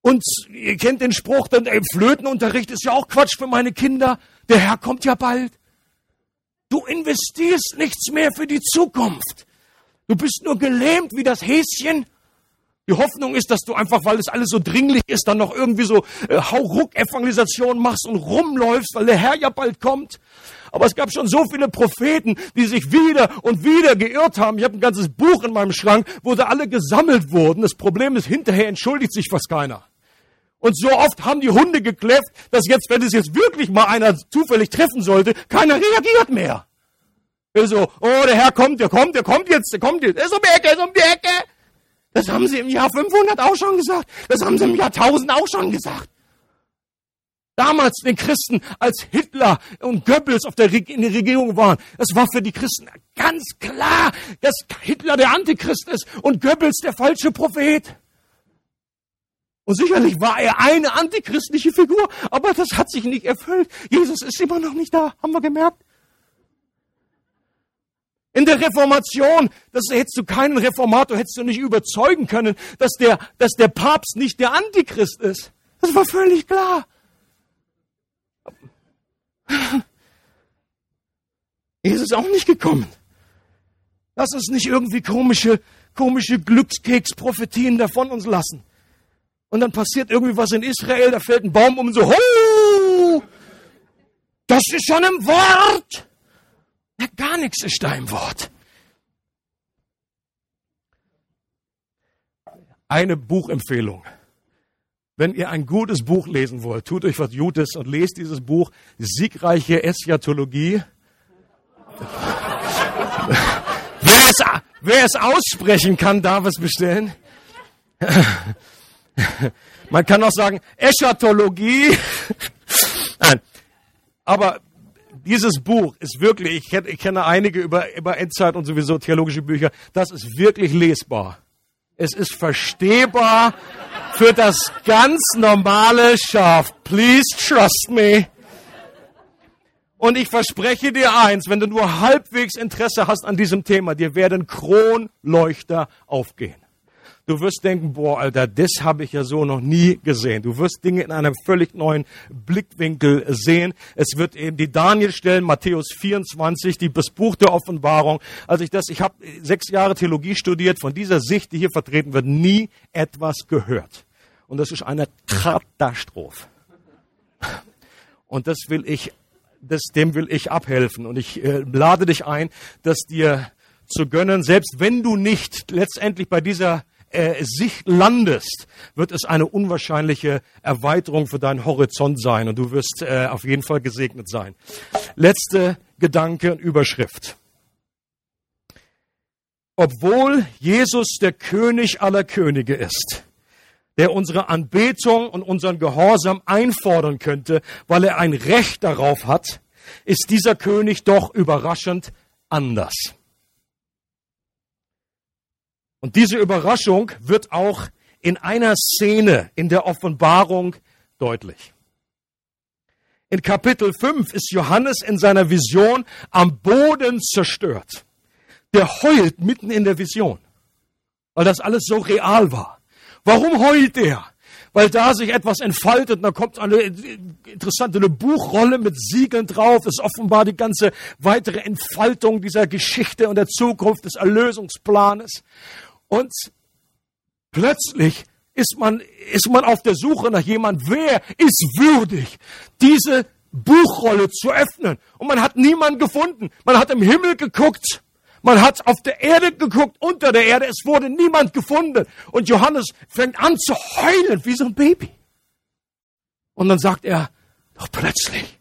und ihr kennt den Spruch, dann ey, Flötenunterricht ist ja auch Quatsch für meine Kinder. Der Herr kommt ja bald. Du investierst nichts mehr für die Zukunft. Du bist nur gelähmt wie das Häschen. Die Hoffnung ist, dass du einfach, weil es alles so dringlich ist, dann noch irgendwie so äh, Hauruck-Evangelisation machst und rumläufst, weil der Herr ja bald kommt. Aber es gab schon so viele Propheten, die sich wieder und wieder geirrt haben. Ich habe ein ganzes Buch in meinem Schrank, wo sie alle gesammelt wurden. Das Problem ist, hinterher entschuldigt sich fast keiner. Und so oft haben die Hunde gekläfft, dass jetzt, wenn es jetzt wirklich mal einer zufällig treffen sollte, keiner reagiert mehr. So, oh, der Herr kommt, der kommt, der kommt jetzt, der kommt jetzt, er ist um die Ecke, er ist um die Ecke. Das haben sie im Jahr 500 auch schon gesagt. Das haben sie im Jahr 1000 auch schon gesagt. Damals den Christen, als Hitler und Goebbels auf der, in der Regierung waren, das war für die Christen ganz klar, dass Hitler der Antichrist ist und Goebbels der falsche Prophet. Und sicherlich war er eine antichristliche Figur, aber das hat sich nicht erfüllt. Jesus ist immer noch nicht da, haben wir gemerkt. In der Reformation, das hättest du keinen Reformator, hättest du nicht überzeugen können, dass der, dass der Papst nicht der Antichrist ist. Das war völlig klar. Jesus ist auch nicht gekommen. Lass uns nicht irgendwie komische, komische Glückskeks-Prophetien davon uns lassen. Und dann passiert irgendwie was in Israel, da fällt ein Baum um so, ho! Das ist schon im Wort! Ja, gar nichts ist da im Wort. Eine Buchempfehlung. Wenn ihr ein gutes Buch lesen wollt, tut euch was Gutes und lest dieses Buch Siegreiche Eschatologie. [LAUGHS] wer, es, wer es aussprechen kann, darf es bestellen. [LAUGHS] [LAUGHS] Man kann auch sagen Eschatologie. [LAUGHS] Nein. Aber dieses Buch ist wirklich, ich kenne, ich kenne einige über, über Endzeit und sowieso theologische Bücher, das ist wirklich lesbar. Es ist verstehbar für das ganz normale Schaf. Please trust me. Und ich verspreche dir eins, wenn du nur halbwegs Interesse hast an diesem Thema, dir werden Kronleuchter aufgehen. Du wirst denken, boah, Alter, das habe ich ja so noch nie gesehen. Du wirst Dinge in einem völlig neuen Blickwinkel sehen. Es wird eben die Daniel stellen, Matthäus 24, die, das Buch der Offenbarung. Als ich das, ich habe sechs Jahre Theologie studiert, von dieser Sicht, die hier vertreten wird, nie etwas gehört. Und das ist eine Katastrophe. Und das will ich, das, dem will ich abhelfen. Und ich äh, lade dich ein, das dir zu gönnen, selbst wenn du nicht letztendlich bei dieser äh, Sicht landest, wird es eine unwahrscheinliche Erweiterung für deinen Horizont sein und du wirst äh, auf jeden Fall gesegnet sein. Letzte Gedanke und Überschrift. Obwohl Jesus der König aller Könige ist, der unsere Anbetung und unseren Gehorsam einfordern könnte, weil er ein Recht darauf hat, ist dieser König doch überraschend anders. Und diese Überraschung wird auch in einer Szene in der Offenbarung deutlich. In Kapitel 5 ist Johannes in seiner Vision am Boden zerstört. Der heult mitten in der Vision, weil das alles so real war. Warum heult er? Weil da sich etwas entfaltet und da kommt eine interessante eine Buchrolle mit Siegeln drauf. Ist offenbar die ganze weitere Entfaltung dieser Geschichte und der Zukunft des Erlösungsplanes. Und plötzlich ist man, ist man auf der Suche nach jemand, wer ist würdig, diese Buchrolle zu öffnen. Und man hat niemanden gefunden. Man hat im Himmel geguckt. Man hat auf der Erde geguckt, unter der Erde. Es wurde niemand gefunden. Und Johannes fängt an zu heulen wie so ein Baby. Und dann sagt er, doch plötzlich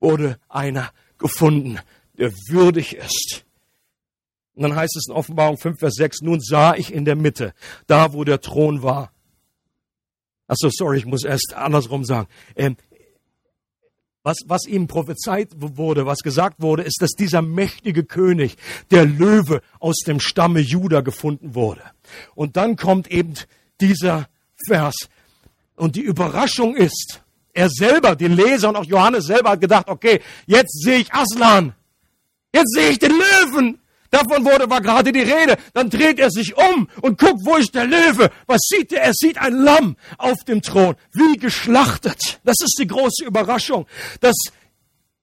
wurde einer gefunden, der würdig ist, und dann heißt es in Offenbarung 5, Vers 6, nun sah ich in der Mitte, da wo der Thron war. Achso, sorry, ich muss erst andersrum sagen. Ähm, was, was ihm prophezeit wurde, was gesagt wurde, ist, dass dieser mächtige König, der Löwe aus dem Stamme Juda gefunden wurde. Und dann kommt eben dieser Vers. Und die Überraschung ist, er selber, die Leser und auch Johannes selber hat gedacht, okay, jetzt sehe ich Aslan. Jetzt sehe ich den Löwen. Davon wurde war gerade die Rede. Dann dreht er sich um und guckt, wo ist der Löwe? Was sieht er? Er sieht ein Lamm auf dem Thron, wie geschlachtet. Das ist die große Überraschung, dass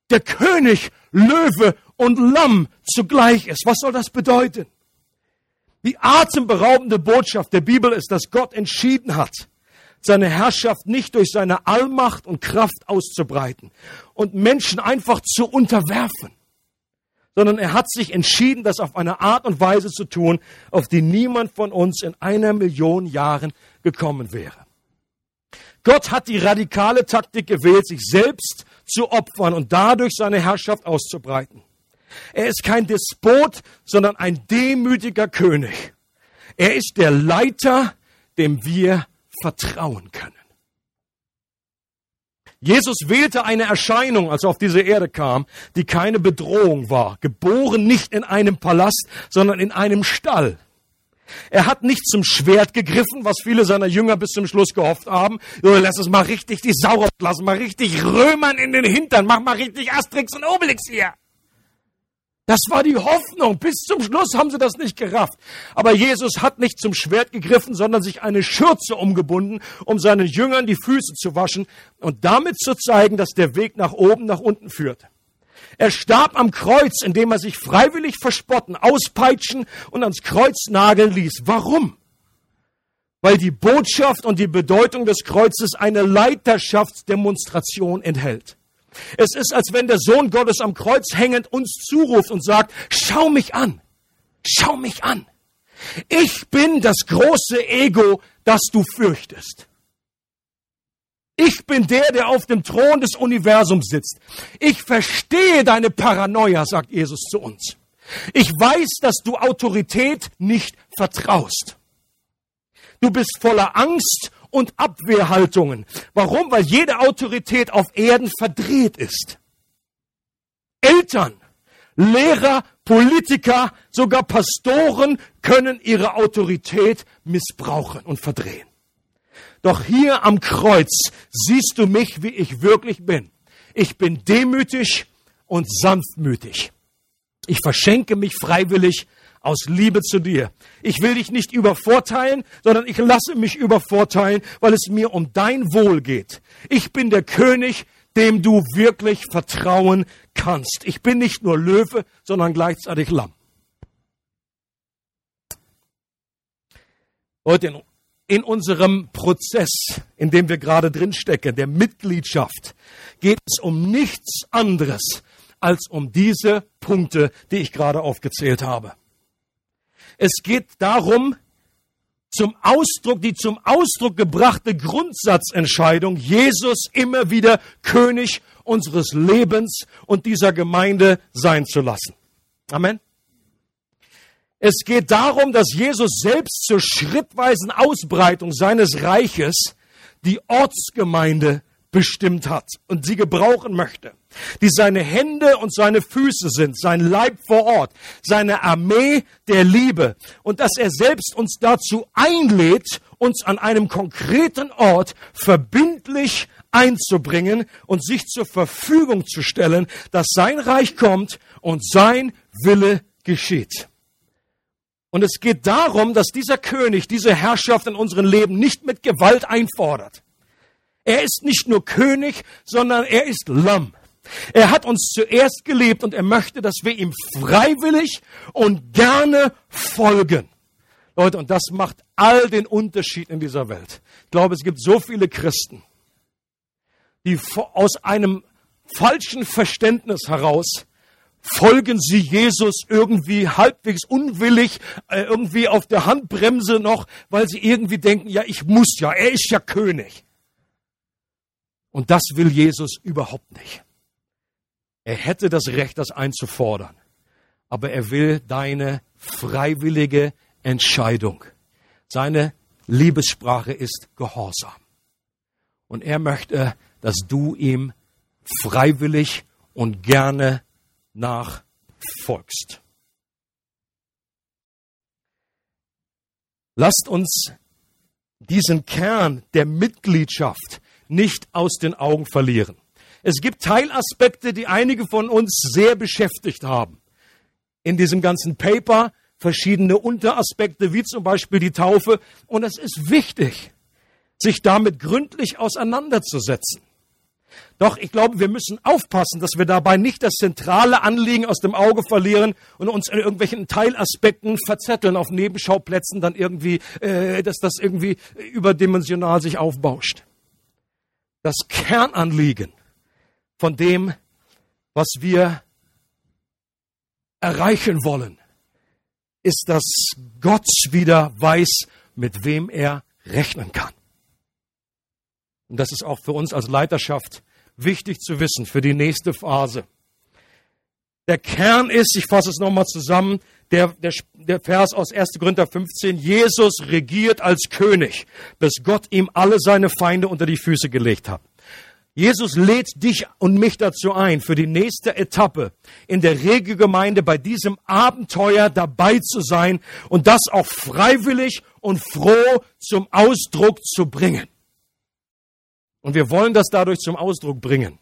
der König Löwe und Lamm zugleich ist. Was soll das bedeuten? Die atemberaubende Botschaft der Bibel ist, dass Gott entschieden hat, seine Herrschaft nicht durch seine Allmacht und Kraft auszubreiten und Menschen einfach zu unterwerfen sondern er hat sich entschieden, das auf eine Art und Weise zu tun, auf die niemand von uns in einer Million Jahren gekommen wäre. Gott hat die radikale Taktik gewählt, sich selbst zu opfern und dadurch seine Herrschaft auszubreiten. Er ist kein Despot, sondern ein demütiger König. Er ist der Leiter, dem wir vertrauen können. Jesus wählte eine Erscheinung, als er auf diese Erde kam, die keine Bedrohung war. Geboren nicht in einem Palast, sondern in einem Stall. Er hat nicht zum Schwert gegriffen, was viele seiner Jünger bis zum Schluss gehofft haben. Lass es mal richtig die Sau lassen, mal richtig Römern in den Hintern, mach mal richtig Asterix und Obelix hier. Das war die Hoffnung. Bis zum Schluss haben sie das nicht gerafft. Aber Jesus hat nicht zum Schwert gegriffen, sondern sich eine Schürze umgebunden, um seinen Jüngern die Füße zu waschen und damit zu zeigen, dass der Weg nach oben, nach unten führt. Er starb am Kreuz, indem er sich freiwillig verspotten, auspeitschen und ans Kreuz nageln ließ. Warum? Weil die Botschaft und die Bedeutung des Kreuzes eine Leiterschaftsdemonstration enthält. Es ist, als wenn der Sohn Gottes am Kreuz hängend uns zuruft und sagt, schau mich an, schau mich an. Ich bin das große Ego, das du fürchtest. Ich bin der, der auf dem Thron des Universums sitzt. Ich verstehe deine Paranoia, sagt Jesus zu uns. Ich weiß, dass du Autorität nicht vertraust. Du bist voller Angst und Abwehrhaltungen. Warum? Weil jede Autorität auf Erden verdreht ist. Eltern, Lehrer, Politiker, sogar Pastoren können ihre Autorität missbrauchen und verdrehen. Doch hier am Kreuz siehst du mich, wie ich wirklich bin. Ich bin demütig und sanftmütig. Ich verschenke mich freiwillig aus Liebe zu dir. Ich will dich nicht übervorteilen, sondern ich lasse mich übervorteilen, weil es mir um dein Wohl geht. Ich bin der König, dem du wirklich vertrauen kannst. Ich bin nicht nur Löwe, sondern gleichzeitig Lamm. Heute in unserem Prozess, in dem wir gerade drinstecken, der Mitgliedschaft, geht es um nichts anderes als um diese Punkte, die ich gerade aufgezählt habe. Es geht darum, zum Ausdruck, die zum Ausdruck gebrachte Grundsatzentscheidung, Jesus immer wieder König unseres Lebens und dieser Gemeinde sein zu lassen. Amen. Es geht darum, dass Jesus selbst zur schrittweisen Ausbreitung seines Reiches die Ortsgemeinde bestimmt hat und sie gebrauchen möchte, die seine Hände und seine Füße sind, sein Leib vor Ort, seine Armee der Liebe und dass er selbst uns dazu einlädt, uns an einem konkreten Ort verbindlich einzubringen und sich zur Verfügung zu stellen, dass sein Reich kommt und sein Wille geschieht. Und es geht darum, dass dieser König diese Herrschaft in unserem Leben nicht mit Gewalt einfordert er ist nicht nur König, sondern er ist Lamm. Er hat uns zuerst gelebt und er möchte, dass wir ihm freiwillig und gerne folgen. Leute, und das macht all den Unterschied in dieser Welt. Ich glaube, es gibt so viele Christen, die aus einem falschen Verständnis heraus folgen sie Jesus irgendwie halbwegs unwillig, äh, irgendwie auf der Handbremse noch, weil sie irgendwie denken, ja, ich muss ja, er ist ja König. Und das will Jesus überhaupt nicht. Er hätte das Recht, das einzufordern. Aber er will deine freiwillige Entscheidung. Seine Liebessprache ist Gehorsam. Und er möchte, dass du ihm freiwillig und gerne nachfolgst. Lasst uns diesen Kern der Mitgliedschaft nicht aus den Augen verlieren. Es gibt Teilaspekte, die einige von uns sehr beschäftigt haben. In diesem ganzen Paper verschiedene Unteraspekte, wie zum Beispiel die Taufe. Und es ist wichtig, sich damit gründlich auseinanderzusetzen. Doch ich glaube, wir müssen aufpassen, dass wir dabei nicht das zentrale Anliegen aus dem Auge verlieren und uns in irgendwelchen Teilaspekten verzetteln auf Nebenschauplätzen, dann irgendwie, äh, dass das irgendwie überdimensional sich aufbauscht das Kernanliegen von dem, was wir erreichen wollen, ist, dass Gott wieder weiß, mit wem er rechnen kann. Und das ist auch für uns als Leiterschaft wichtig zu wissen für die nächste Phase. Der Kern ist, ich fasse es nochmal zusammen, der, der, der Vers aus 1. Korinther 15, Jesus regiert als König, bis Gott ihm alle seine Feinde unter die Füße gelegt hat. Jesus lädt dich und mich dazu ein, für die nächste Etappe in der Regelgemeinde bei diesem Abenteuer dabei zu sein und das auch freiwillig und froh zum Ausdruck zu bringen. Und wir wollen das dadurch zum Ausdruck bringen,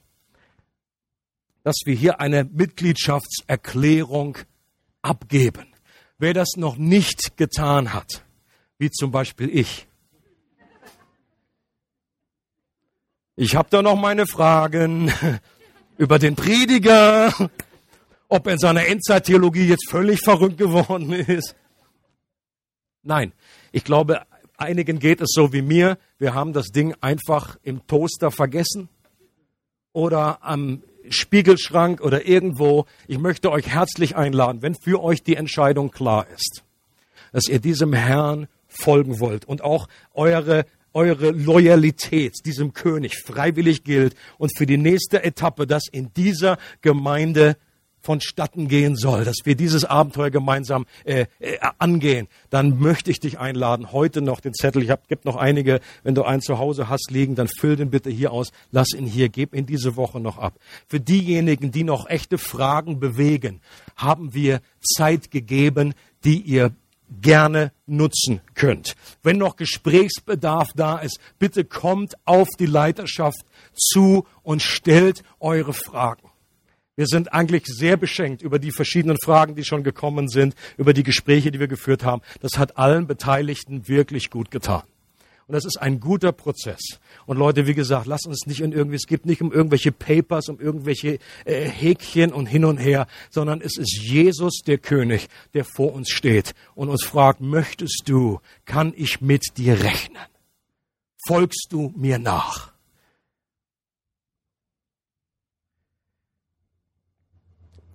dass wir hier eine Mitgliedschaftserklärung abgeben. Wer das noch nicht getan hat, wie zum Beispiel ich, ich habe da noch meine Fragen [LAUGHS] über den Prediger, ob er in seiner Endzeittheologie jetzt völlig verrückt geworden ist. Nein, ich glaube, einigen geht es so wie mir. Wir haben das Ding einfach im Toaster vergessen oder am Spiegelschrank oder irgendwo. Ich möchte euch herzlich einladen, wenn für euch die Entscheidung klar ist, dass ihr diesem Herrn folgen wollt und auch eure eure Loyalität diesem König freiwillig gilt und für die nächste Etappe, das in dieser Gemeinde vonstatten gehen soll, dass wir dieses Abenteuer gemeinsam äh, äh, angehen, dann möchte ich dich einladen, heute noch den Zettel, ich hab, gibt noch einige, wenn du einen zu Hause hast liegen, dann füll den bitte hier aus, lass ihn hier, gib ihn diese Woche noch ab. Für diejenigen, die noch echte Fragen bewegen, haben wir Zeit gegeben, die ihr gerne nutzen könnt. Wenn noch Gesprächsbedarf da ist, bitte kommt auf die Leiterschaft zu und stellt eure Fragen. Wir sind eigentlich sehr beschenkt über die verschiedenen Fragen, die schon gekommen sind, über die Gespräche, die wir geführt haben. Das hat allen Beteiligten wirklich gut getan. Und das ist ein guter Prozess. Und Leute, wie gesagt, lasst uns nicht in irgendwie, es geht nicht um irgendwelche Papers, um irgendwelche äh, Häkchen und hin und her, sondern es ist Jesus, der König, der vor uns steht und uns fragt, möchtest du, kann ich mit dir rechnen? Folgst du mir nach?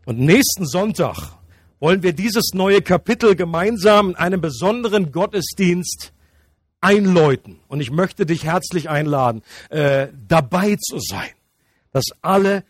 Und nächsten Sonntag wollen wir dieses neue Kapitel gemeinsam in einem besonderen Gottesdienst einläuten. Und ich möchte dich herzlich einladen, äh, dabei zu sein, dass alle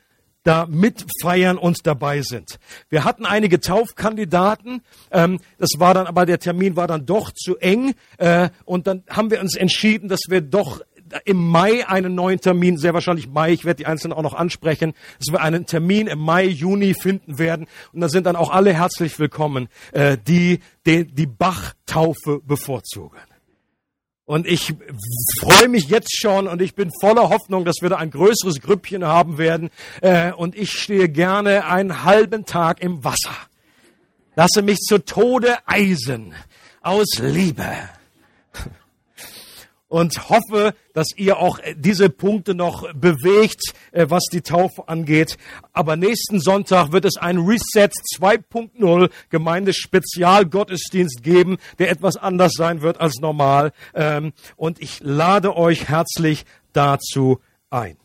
da mitfeiern und dabei sind. Wir hatten einige Taufkandidaten, ähm, das war dann aber der Termin war dann doch zu eng äh, und dann haben wir uns entschieden, dass wir doch im Mai einen neuen Termin, sehr wahrscheinlich Mai, ich werde die Einzelnen auch noch ansprechen, dass wir einen Termin im Mai, Juni finden werden. Und da sind dann auch alle herzlich willkommen, äh, die die, die Bach-Taufe bevorzugen. Und ich freue mich jetzt schon und ich bin voller Hoffnung, dass wir da ein größeres Grüppchen haben werden. Äh, und ich stehe gerne einen halben Tag im Wasser. Lasse mich zu Tode eisen aus Liebe und hoffe, dass ihr auch äh, diese Punkte noch bewegt, äh, was die Taufe angeht. Aber nächsten Sonntag wird es ein Reset 2.0 Gemeindespezialgottesdienst geben, der etwas anders sein wird als normal. Ähm, und ich lade euch herzlich dazu ein.